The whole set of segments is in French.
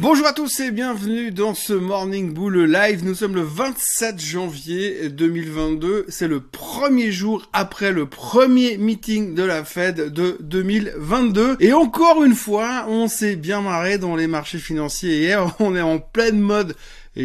Bonjour à tous et bienvenue dans ce Morning Bull Live. Nous sommes le 27 janvier 2022. C'est le premier jour après le premier meeting de la Fed de 2022. Et encore une fois, on s'est bien marré dans les marchés financiers hier. On est en pleine mode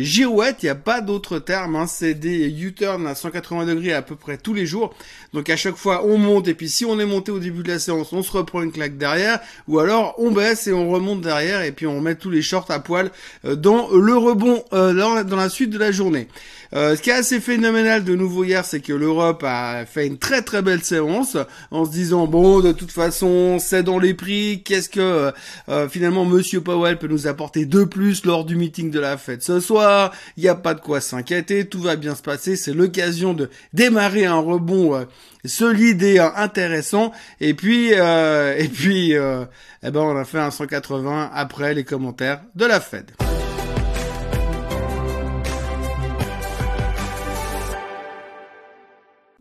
girouette, il n'y a pas d'autre terme, hein, c'est des U-turns à 180 degrés à peu près tous les jours. Donc à chaque fois on monte et puis si on est monté au début de la séance, on se reprend une claque derrière, ou alors on baisse et on remonte derrière et puis on met tous les shorts à poil euh, dans le rebond euh, dans, la suite de la journée. Euh, ce qui est assez phénoménal de nouveau hier, c'est que l'Europe a fait une très très belle séance en se disant bon de toute façon c'est dans les prix, qu'est-ce que finalement Monsieur Powell peut nous apporter de plus lors du meeting de la fête ce soir? Il n'y a pas de quoi s'inquiéter, tout va bien se passer, c'est l'occasion de démarrer un rebond euh, solide et euh, intéressant. Et puis, euh, et puis, eh ben, on a fait un 180 après les commentaires de la Fed.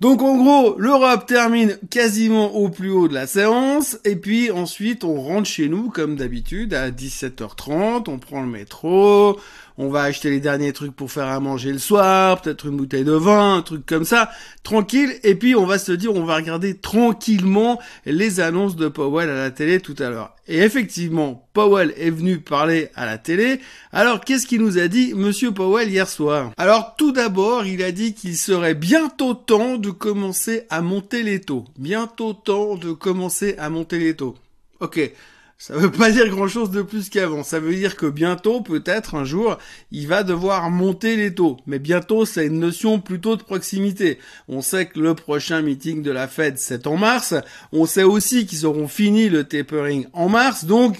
Donc en gros, l'Europe termine quasiment au plus haut de la séance, et puis ensuite on rentre chez nous comme d'habitude à 17h30, on prend le métro, on va acheter les derniers trucs pour faire à manger le soir, peut-être une bouteille de vin, un truc comme ça, tranquille, et puis on va se dire, on va regarder tranquillement les annonces de Powell à la télé tout à l'heure. Et effectivement, Powell est venu parler à la télé. Alors qu'est-ce qu'il nous a dit Monsieur Powell hier soir? Alors tout d'abord, il a dit qu'il serait bientôt temps de commencer à monter les taux. Bientôt temps de commencer à monter les taux. Ok, ça veut pas dire grand chose de plus qu'avant. Ça veut dire que bientôt, peut-être un jour, il va devoir monter les taux. Mais bientôt, c'est une notion plutôt de proximité. On sait que le prochain meeting de la Fed, c'est en mars. On sait aussi qu'ils auront fini le tapering en mars. Donc,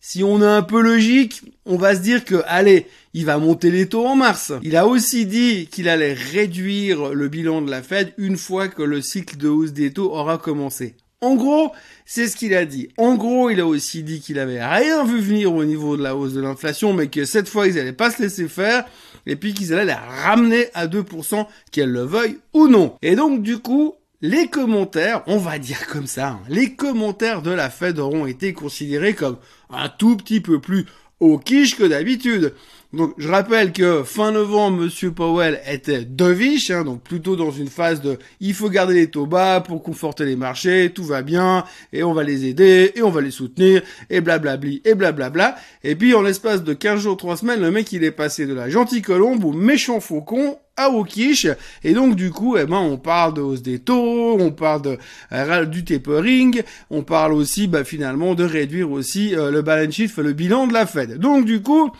si on est un peu logique, on va se dire que, allez, il va monter les taux en mars. Il a aussi dit qu'il allait réduire le bilan de la Fed une fois que le cycle de hausse des taux aura commencé. En gros, c'est ce qu'il a dit. En gros, il a aussi dit qu'il avait rien vu venir au niveau de la hausse de l'inflation, mais que cette fois, ils allaient pas se laisser faire, et puis qu'ils allaient la ramener à 2%, qu'elle le veuille ou non. Et donc, du coup, les commentaires, on va dire comme ça, hein, les commentaires de la Fed auront été considérés comme un tout petit peu plus au quiche que d'habitude. Donc je rappelle que fin novembre, Monsieur Powell était dovish, hein, donc plutôt dans une phase de il faut garder les taux bas pour conforter les marchés, tout va bien, et on va les aider, et on va les soutenir, et blablabli, et blablabla. Et puis en l'espace de 15 jours, 3 semaines, le mec il est passé de la gentille colombe au méchant faucon à Wokish. Et donc, du coup, eh ben, on parle de hausse des taux, on parle de, euh, du tapering, on parle aussi, bah, finalement, de réduire aussi euh, le balance sheet, le bilan de la Fed. Donc, du coup,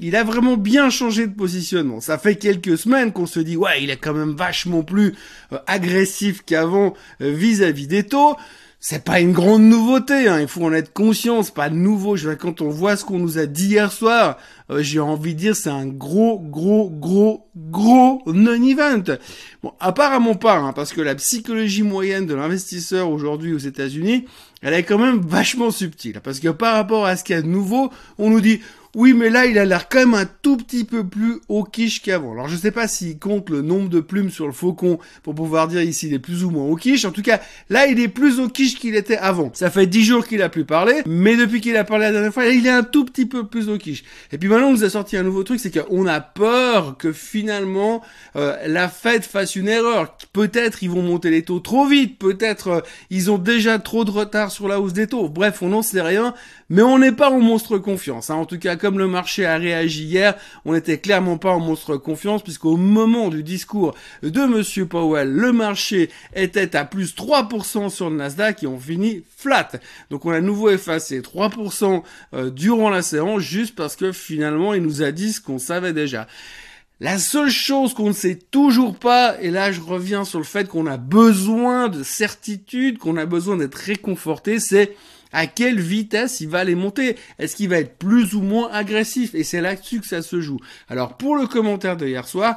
il a vraiment bien changé de positionnement. Ça fait quelques semaines qu'on se dit, ouais, il est quand même vachement plus euh, agressif qu'avant vis-à-vis des taux c'est pas une grande nouveauté, hein. il faut en être conscient, c'est pas nouveau. Je quand on voit ce qu'on nous a dit hier soir, euh, j'ai envie de dire c'est un gros, gros, gros, gros non-event. Bon, apparemment pas, hein, parce que la psychologie moyenne de l'investisseur aujourd'hui aux États-Unis, elle est quand même vachement subtile. Parce que par rapport à ce qu'il y a de nouveau, on nous dit oui, mais là, il a l'air quand même un tout petit peu plus au quiche qu'avant. Alors, je sais pas s'il compte le nombre de plumes sur le faucon pour pouvoir dire ici il est plus ou moins au quiche. En tout cas, là, il est plus au quiche qu'il était avant. Ça fait dix jours qu'il a plus parlé, mais depuis qu'il a parlé la dernière fois, il est un tout petit peu plus au quiche. Et puis maintenant, on nous a sorti un nouveau truc, c'est qu'on a peur que finalement, euh, la Fed fasse une erreur. Peut-être ils vont monter les taux trop vite, peut-être euh, ils ont déjà trop de retard sur la hausse des taux. Bref, on n'en sait rien, mais on n'est pas en monstre confiance. Hein. En tout cas, comme le marché a réagi hier, on n'était clairement pas en monstre confiance puisqu'au moment du discours de Monsieur Powell, le marché était à plus 3% sur le Nasdaq et on finit flat. Donc on a nouveau effacé 3% euh, durant la séance juste parce que finalement il nous a dit ce qu'on savait déjà. La seule chose qu'on ne sait toujours pas, et là je reviens sur le fait qu'on a besoin de certitude, qu'on a besoin d'être réconforté, c'est à quelle vitesse il va les monter? Est-ce qu'il va être plus ou moins agressif? Et c'est là-dessus que ça se joue. Alors pour le commentaire de hier soir,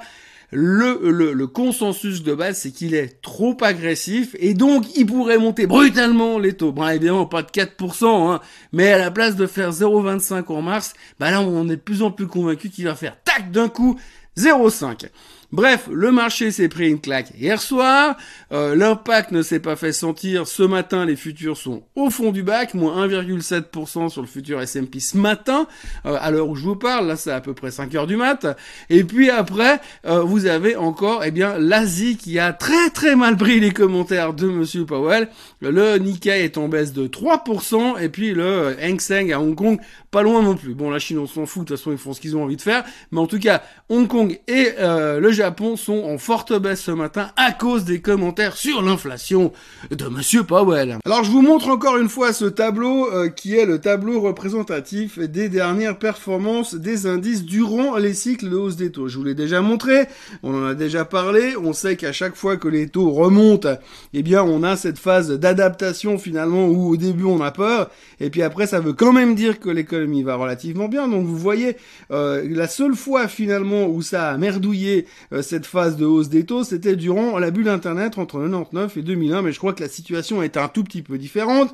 le, consensus de base, c'est qu'il est trop agressif et donc il pourrait monter brutalement les taux. Bon, évidemment, pas de 4%, hein, mais à la place de faire 0,25 en mars, bah là, on est de plus en plus convaincu qu'il va faire tac d'un coup 0,5. Bref, le marché s'est pris une claque hier soir. Euh, l'impact ne s'est pas fait sentir. Ce matin, les futurs sont au fond du bac, moins 1,7% sur le futur S&P ce matin. Euh, à l'heure où je vous parle, là, c'est à peu près 5 heures du mat. Et puis après, euh, vous avez encore, eh bien, l'Asie qui a très très mal pris les commentaires de Monsieur Powell. Le Nikkei est en baisse de 3%, et puis le Hang Seng à Hong Kong, pas loin non plus. Bon, la Chine, on s'en fout. De toute façon, ils font ce qu'ils ont envie de faire. Mais en tout cas, Hong Kong et le Japon sont en forte baisse ce matin à cause des commentaires sur l'inflation de Monsieur Powell. Alors je vous montre encore une fois ce tableau euh, qui est le tableau représentatif des dernières performances des indices durant les cycles de hausse des taux. Je vous l'ai déjà montré, on en a déjà parlé, on sait qu'à chaque fois que les taux remontent, eh bien on a cette phase d'adaptation finalement où au début on a peur et puis après ça veut quand même dire que l'économie va relativement bien. Donc vous voyez euh, la seule fois finalement où ça a merdouillé cette phase de hausse des taux, c'était durant la bulle Internet entre 99 et 2001, mais je crois que la situation est un tout petit peu différente.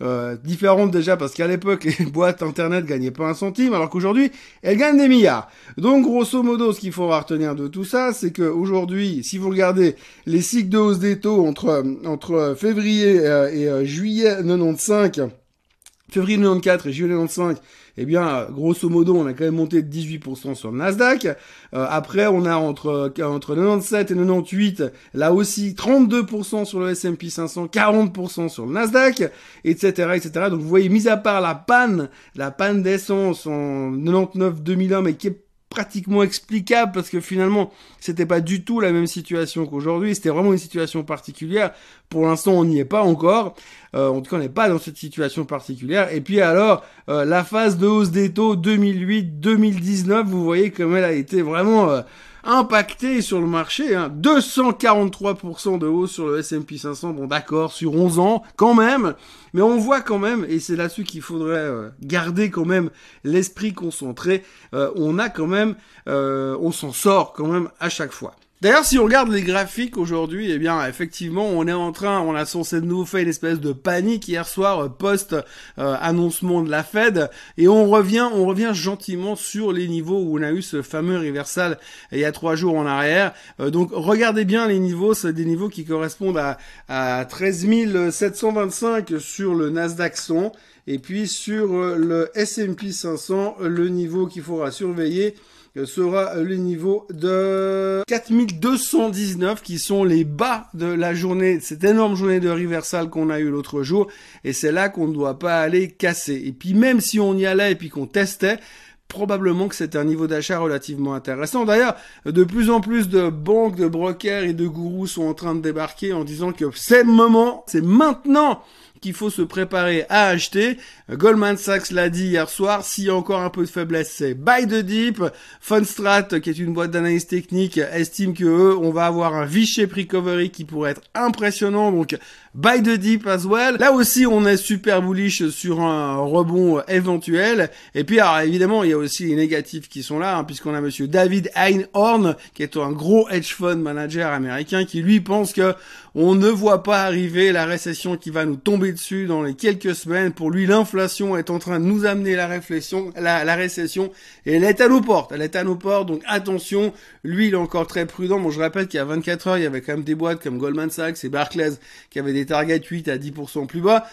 Euh, différente déjà parce qu'à l'époque les boîtes internet gagnaient pas un centime alors qu'aujourd'hui elles gagnent des milliards. Donc grosso modo ce qu'il faudra retenir de tout ça c'est que aujourd'hui si vous regardez les cycles de hausse des taux entre entre février euh, et juillet 95 février 94 et juillet 95 eh bien, grosso modo, on a quand même monté de 18% sur le Nasdaq. Euh, après, on a entre, entre 97 et 98, là aussi, 32% sur le S&P 500, 40% sur le Nasdaq, etc., etc. Donc, vous voyez, mis à part la panne, la panne d'essence en 99-2001, mais qui est pratiquement explicable parce que finalement c'était pas du tout la même situation qu'aujourd'hui. C'était vraiment une situation particulière. Pour l'instant on n'y est pas encore. Euh, en tout cas on n'est pas dans cette situation particulière. Et puis alors euh, la phase de hausse des taux 2008-2019 vous voyez comme elle a été vraiment euh, impacté sur le marché. Hein. 243% de hausse sur le S&P 500. Bon, d'accord, sur 11 ans, quand même. Mais on voit quand même, et c'est là-dessus qu'il faudrait euh, garder quand même l'esprit concentré. Euh, on a quand même, euh, on s'en sort quand même à chaque fois. D'ailleurs, si on regarde les graphiques aujourd'hui, eh bien, effectivement, on est en train, on a censé de nouveau fait une espèce de panique hier soir euh, post euh, de la Fed, et on revient, on revient gentiment sur les niveaux où on a eu ce fameux reversal il y a trois jours en arrière. Euh, donc, regardez bien les niveaux, c'est des niveaux qui correspondent à, à 13 725 sur le Nasdaq 100, et puis sur le S&P 500, le niveau qu'il faudra surveiller sera le niveau de 4219 qui sont les bas de la journée, cette énorme journée de reversal qu'on a eu l'autre jour et c'est là qu'on ne doit pas aller casser. Et puis même si on y allait et puis qu'on testait, probablement que c'est un niveau d'achat relativement intéressant. D'ailleurs, de plus en plus de banques, de brokers et de gourous sont en train de débarquer en disant que c'est le moment, c'est maintenant qu'il faut se préparer à acheter. Goldman Sachs l'a dit hier soir, s'il y a encore un peu de faiblesse, c'est buy the dip. Fundstrat, qui est une boîte d'analyse technique, estime que eux, on va avoir un V-shape recovery qui pourrait être impressionnant, donc buy the dip as well. Là aussi, on est super bullish sur un rebond éventuel. Et puis, alors, évidemment, il y a aussi les négatifs qui sont là, hein, puisqu'on a monsieur David Einhorn, qui est un gros hedge fund manager américain, qui lui pense que on ne voit pas arriver la récession qui va nous tomber dessus dans les quelques semaines. Pour lui, l'inflation est en train de nous amener la réflexion, la, récession, et elle est à nos portes. Elle est à nos portes, donc attention. Lui, il est encore très prudent. Bon, je rappelle qu'il y a 24 heures, il y avait quand même des boîtes comme Goldman Sachs et Barclays qui avaient des targets 8 à 10% plus bas.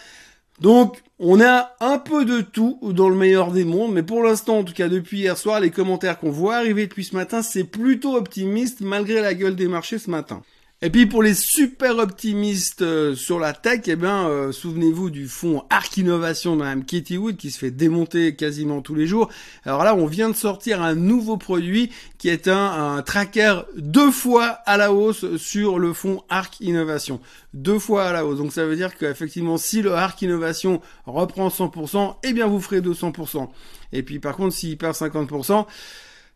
Donc, on a un peu de tout dans le meilleur des mondes, mais pour l'instant, en tout cas depuis hier soir, les commentaires qu'on voit arriver depuis ce matin, c'est plutôt optimiste malgré la gueule des marchés ce matin. Et puis pour les super optimistes euh, sur la tech, eh bien, euh, souvenez-vous du fonds Arc Innovation de Mme Katie Wood qui se fait démonter quasiment tous les jours. Alors là, on vient de sortir un nouveau produit qui est un, un tracker deux fois à la hausse sur le fonds Arc Innovation. Deux fois à la hausse. Donc ça veut dire qu'effectivement, si le Arc Innovation reprend 100%, eh bien vous ferez 200%. Et puis par contre, s'il perd 50%,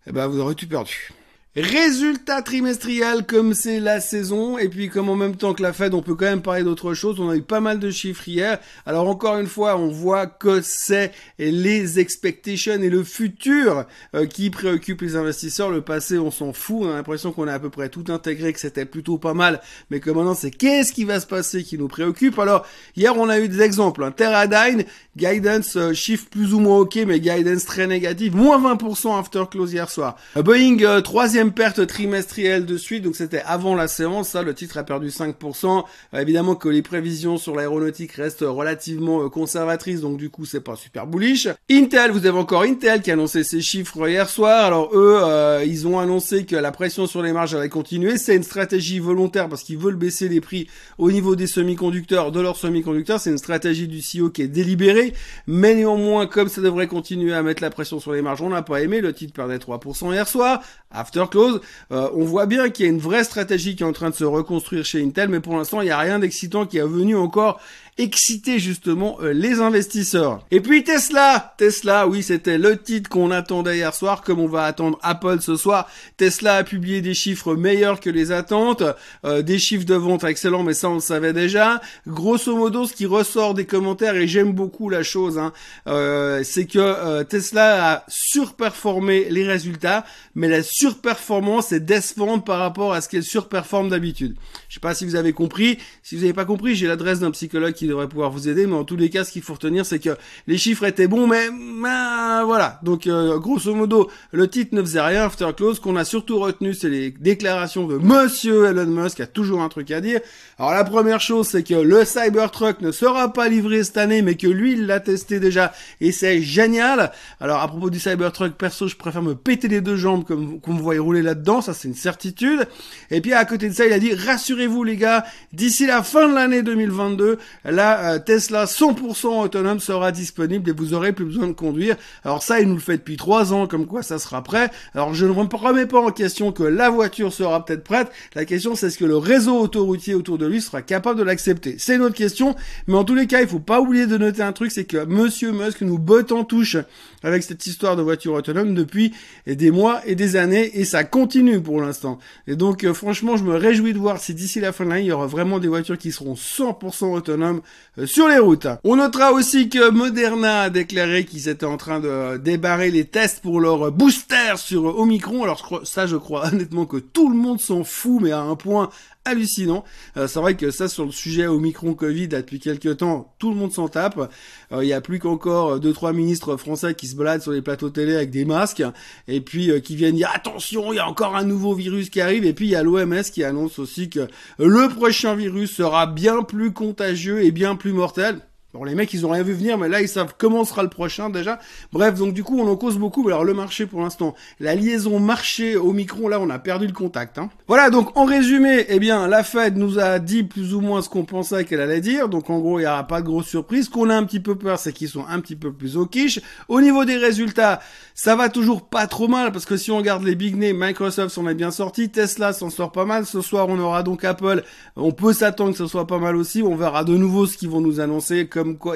eh ben vous aurez tout perdu. Résultat trimestriel comme c'est la saison et puis comme en même temps que la Fed on peut quand même parler d'autre chose. On a eu pas mal de chiffres hier. Alors encore une fois on voit que c'est les expectations et le futur euh, qui préoccupent les investisseurs. Le passé on s'en fout. On a l'impression qu'on a à peu près tout intégré que c'était plutôt pas mal. Mais que maintenant c'est qu'est-ce qui va se passer qui nous préoccupe? Alors hier on a eu des exemples hein. Teradyne guidance euh, chiffre plus ou moins ok mais guidance très négatif moins 20% after close hier soir. Boeing euh, troisième deuxième perte trimestrielle de suite, donc c'était avant la séance, ça, le titre a perdu 5%. Euh, évidemment que les prévisions sur l'aéronautique restent relativement euh, conservatrices, donc du coup c'est pas super bullish. Intel, vous avez encore Intel qui a annoncé ses chiffres hier soir, alors eux, euh, ils ont annoncé que la pression sur les marges allait continuer, c'est une stratégie volontaire parce qu'ils veulent baisser les prix au niveau des semi-conducteurs, de leurs semi-conducteurs, c'est une stratégie du CEO qui est délibérée, mais néanmoins, comme ça devrait continuer à mettre la pression sur les marges, on n'a pas aimé, le titre perdait 3% hier soir, after close, on voit bien qu'il y a une vraie stratégie qui est en train de se reconstruire chez Intel, mais pour l'instant, il n'y a rien d'excitant qui est venu encore exciter justement euh, les investisseurs. Et puis Tesla, Tesla, oui, c'était le titre qu'on attendait hier soir, comme on va attendre Apple ce soir. Tesla a publié des chiffres meilleurs que les attentes, euh, des chiffres de vente excellents, mais ça on le savait déjà. Grosso modo, ce qui ressort des commentaires, et j'aime beaucoup la chose, hein, euh, c'est que Tesla a surperformé les résultats, mais la surperformance est décevante par rapport à ce qu'elle surperforme d'habitude. Je sais pas si vous avez compris. Si vous n'avez pas compris, j'ai l'adresse d'un psychologue qui devrait pouvoir vous aider, mais en tous les cas, ce qu'il faut retenir, c'est que les chiffres étaient bons, mais ben, voilà. Donc, euh, grosso modo, le titre ne faisait rien after close. Qu'on a surtout retenu, c'est les déclarations de Monsieur Elon Musk, qui a toujours un truc à dire. Alors, la première chose, c'est que le Cybertruck ne sera pas livré cette année, mais que lui, il l'a testé déjà, et c'est génial. Alors, à propos du Cybertruck, perso, je préfère me péter les deux jambes comme qu'on me voit rouler là-dedans, ça c'est une certitude. Et puis, à côté de ça, il a dit, rassurez-vous les gars, d'ici la fin de l'année 2022, la euh, Tesla 100% autonome sera disponible et vous aurez plus besoin de conduire. Alors ça, il nous le fait depuis trois ans, comme quoi ça sera prêt. Alors je ne remets pas en question que la voiture sera peut-être prête. La question, c'est est-ce que le réseau autoroutier autour de lui sera capable de l'accepter. C'est une autre question, mais en tous les cas, il faut pas oublier de noter un truc, c'est que Monsieur Musk nous botte en touche avec cette histoire de voiture autonome depuis des mois et des années, et ça continue pour l'instant. Et donc, euh, franchement, je me réjouis de voir si d'ici la fin de l'année, il y aura vraiment des voitures qui seront 100% autonomes euh, sur les routes. On notera aussi que Moderna a déclaré qu'ils étaient en train de débarrer les tests pour leur booster sur Omicron. Alors ça, je crois honnêtement que tout le monde s'en fout, mais à un point hallucinant. Euh, c'est vrai que ça, sur le sujet Omicron Covid, depuis quelques temps, tout le monde s'en tape. Euh, il y a plus qu'encore deux trois ministres français qui se baladent sur les plateaux télé avec des masques et puis qui viennent dire attention, il y a encore un nouveau virus qui arrive. Et puis il y a l'OMS qui annonce aussi que le prochain virus sera bien plus contagieux et bien plus mortel. Bon, les mecs, ils ont rien vu venir, mais là, ils savent comment sera le prochain déjà. Bref, donc du coup, on en cause beaucoup. Alors le marché, pour l'instant, la liaison marché au micron, là, on a perdu le contact. Hein. Voilà, donc en résumé, eh bien, la Fed nous a dit plus ou moins ce qu'on pensait qu'elle allait dire. Donc en gros, il n'y aura pas de grosse surprise. Ce qu'on a un petit peu peur, c'est qu'ils sont un petit peu plus au quiche. Au niveau des résultats, ça va toujours pas trop mal, parce que si on regarde les big names, Microsoft s'en est bien sorti, Tesla s'en sort pas mal. Ce soir, on aura donc Apple. On peut s'attendre que ce soit pas mal aussi. On verra de nouveau ce qu'ils vont nous annoncer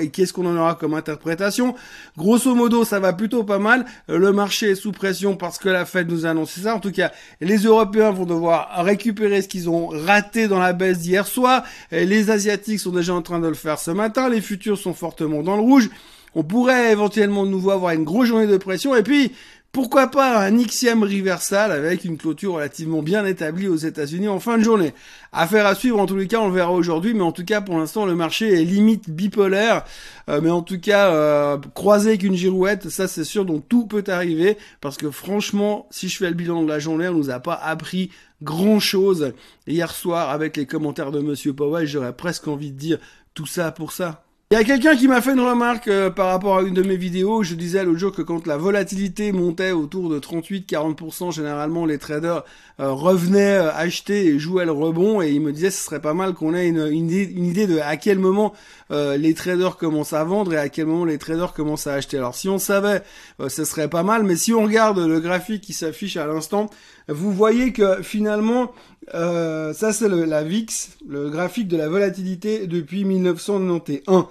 et qu'est-ce qu'on en aura comme interprétation. Grosso modo, ça va plutôt pas mal. Euh, le marché est sous pression parce que la Fed nous a annoncé ça. En tout cas, les Européens vont devoir récupérer ce qu'ils ont raté dans la baisse d'hier soir. Les Asiatiques sont déjà en train de le faire ce matin. Les futurs sont fortement dans le rouge. On pourrait éventuellement de nouveau avoir une grosse journée de pression. Et puis, pourquoi pas un XM reversal avec une clôture relativement bien établie aux États-Unis en fin de journée? Affaire à suivre en tous les cas, on le verra aujourd'hui, mais en tout cas pour l'instant le marché est limite bipolaire, euh, mais en tout cas euh, croisé avec une girouette, ça c'est sûr, donc tout peut arriver parce que franchement, si je fais le bilan de la journée, on nous a pas appris grand chose hier soir avec les commentaires de Monsieur Powell, j'aurais presque envie de dire tout ça pour ça. Il y a quelqu'un qui m'a fait une remarque euh, par rapport à une de mes vidéos. Je disais l'autre jour que quand la volatilité montait autour de 38-40%, généralement les traders euh, revenaient euh, acheter et jouaient le rebond. Et il me disait ce serait pas mal qu'on ait une, une, idée, de à quel moment les traders commencent à vendre et à quel moment les traders commencent à acheter. Alors si on savait, ce serait pas mal. Mais si on regarde le graphique qui s'affiche à l'instant, vous voyez que finalement, euh, ça c'est la VIX, le graphique de la volatilité depuis 1991.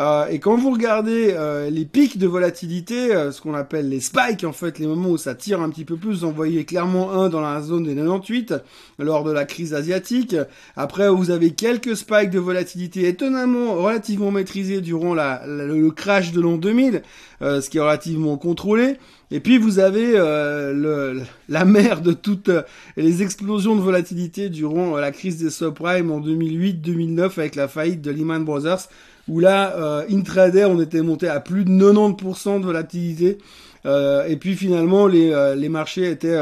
Euh, et quand vous regardez euh, les pics de volatilité, euh, ce qu'on appelle les spikes, en fait, les moments où ça tire un petit peu plus, vous en voyez clairement un dans la zone des 98 lors de la crise asiatique. Après, vous avez quelques spikes de volatilité étonnamment relativement maîtrisés durant la, le crash de l'an 2000, ce qui est relativement contrôlé. Et puis vous avez le, la mer de toutes les explosions de volatilité durant la crise des subprimes en 2008-2009 avec la faillite de Lehman Brothers où là, euh, intraday, on était monté à plus de 90% de volatilité. et puis finalement les, les marchés étaient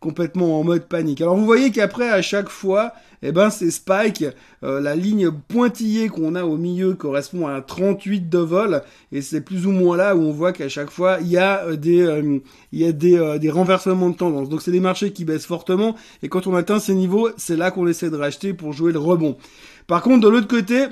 complètement en mode panique. Alors vous voyez qu'après à chaque fois, eh ben c'est spike, euh, la ligne pointillée qu'on a au milieu correspond à un 38 de vol et c'est plus ou moins là où on voit qu'à chaque fois il y a euh, des euh, il y a des, des renversements de tendance. Donc c'est des marchés qui baissent fortement et quand on atteint ces niveaux, c'est là qu'on essaie de racheter pour jouer le rebond. Par contre de l'autre côté,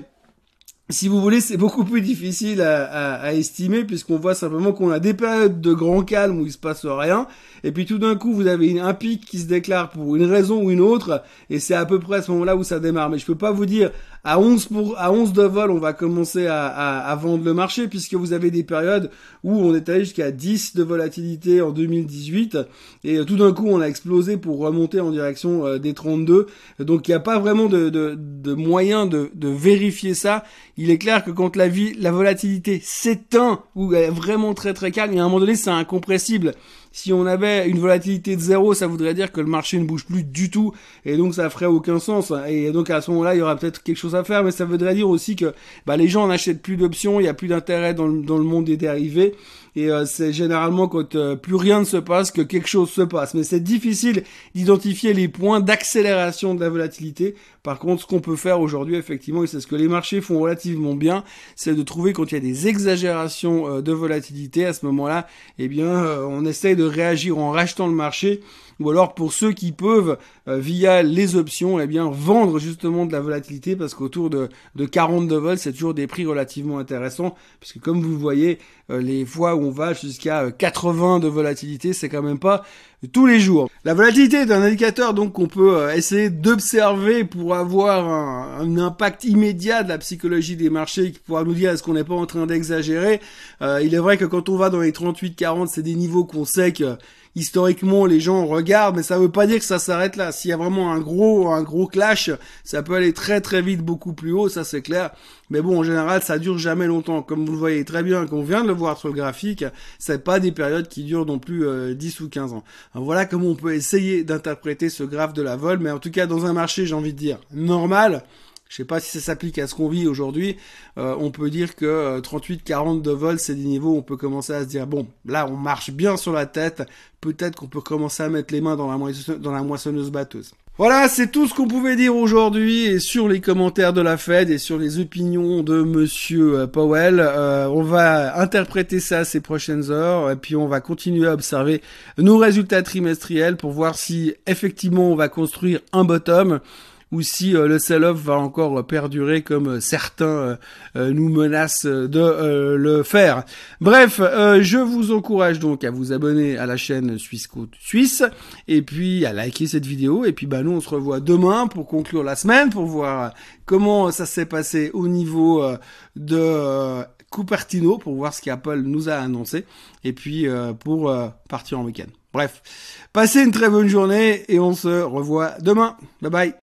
si vous voulez, c'est beaucoup plus difficile à, à, à estimer puisqu'on voit simplement qu'on a des périodes de grand calme où il se passe rien, et puis tout d'un coup vous avez un pic qui se déclare pour une raison ou une autre, et c'est à peu près à ce moment-là où ça démarre. Mais je peux pas vous dire à 11 pour à 11 de vol, on va commencer à, à, vendre le marché puisque vous avez des périodes où on est allé jusqu'à 10 de volatilité en 2018 et tout d'un coup on a explosé pour remonter en direction euh, des 32. Donc il n'y a pas vraiment de, de, de moyen de, de, vérifier ça. Il est clair que quand la, vie, la volatilité s'éteint ou est vraiment très très calme, et à un moment donné c'est incompressible. Si on avait une volatilité de zéro, ça voudrait dire que le marché ne bouge plus du tout, et donc ça ferait aucun sens. Et donc à ce moment-là, il y aura peut-être quelque chose à faire, mais ça voudrait dire aussi que bah, les gens n'achètent plus d'options, il n'y a plus d'intérêt dans, dans, le monde des dérivés, et euh, c'est généralement quand euh, plus rien ne se passe que quelque chose se passe. Mais c'est difficile d'identifier les points d'accélération de la volatilité. Par contre, ce qu'on peut faire aujourd'hui, effectivement, et c'est ce que les marchés font relativement bien, c'est de trouver quand il y a des exagérations euh, de volatilité, à ce moment-là, eh bien, on essaye de réagir en rachetant le marché ou alors pour ceux qui peuvent via les options eh bien vendre justement de la volatilité parce qu'autour de, de 40 de vol c'est toujours des prix relativement intéressants puisque comme vous voyez les fois où on va jusqu'à 80 euh, de volatilité, c'est quand même pas tous les jours. La volatilité est un indicateur donc qu'on peut euh, essayer d'observer pour avoir un, impact immédiat de la psychologie des marchés qui pourra nous dire est-ce qu'on n'est pas en train d'exagérer. Euh, il est vrai que quand on va dans les 38-40, c'est des niveaux qu'on sait que historiquement les gens regardent, mais ça veut pas dire que ça s'arrête là. S'il y a vraiment un gros un gros clash, ça peut aller très très vite beaucoup plus haut, ça c'est clair. Mais bon, en général, ça dure jamais longtemps. Comme vous le voyez très bien, qu'on vient de le voir sur le graphique, c'est pas des périodes qui durent non plus 10 euh, ou 15 ans. voilà comment on peut essayer d'interpréter ce graphe de la vol, mais en tout cas dans un marché, j'ai envie de dire normal. Je sais pas si ça s'applique à ce qu'on vit aujourd'hui. Euh, on peut dire que 38-40 euh, de vol, c'est des niveaux où on peut commencer à se dire bon, là on marche bien sur la tête. Peut-être qu'on peut commencer à mettre les mains dans la, dans la moissonneuse batteuse. Voilà, c'est tout ce qu'on pouvait dire aujourd'hui et sur les commentaires de la Fed et sur les opinions de Monsieur euh, Powell. Euh, on va interpréter ça ces prochaines heures et puis on va continuer à observer nos résultats trimestriels pour voir si effectivement on va construire un bottom ou si euh, le sell-off va encore perdurer comme euh, certains euh, nous menacent de le faire. Bref, je vous encourage donc à vous abonner à la chaîne Suisse Côte Suisse et puis à liker cette vidéo et puis bah nous on se revoit demain pour conclure la semaine pour voir comment ça s'est passé au niveau de Cupertino pour voir ce qu'Apple nous a annoncé et puis pour partir en week-end. Bref, passez une très bonne journée et on se revoit demain. Bye bye.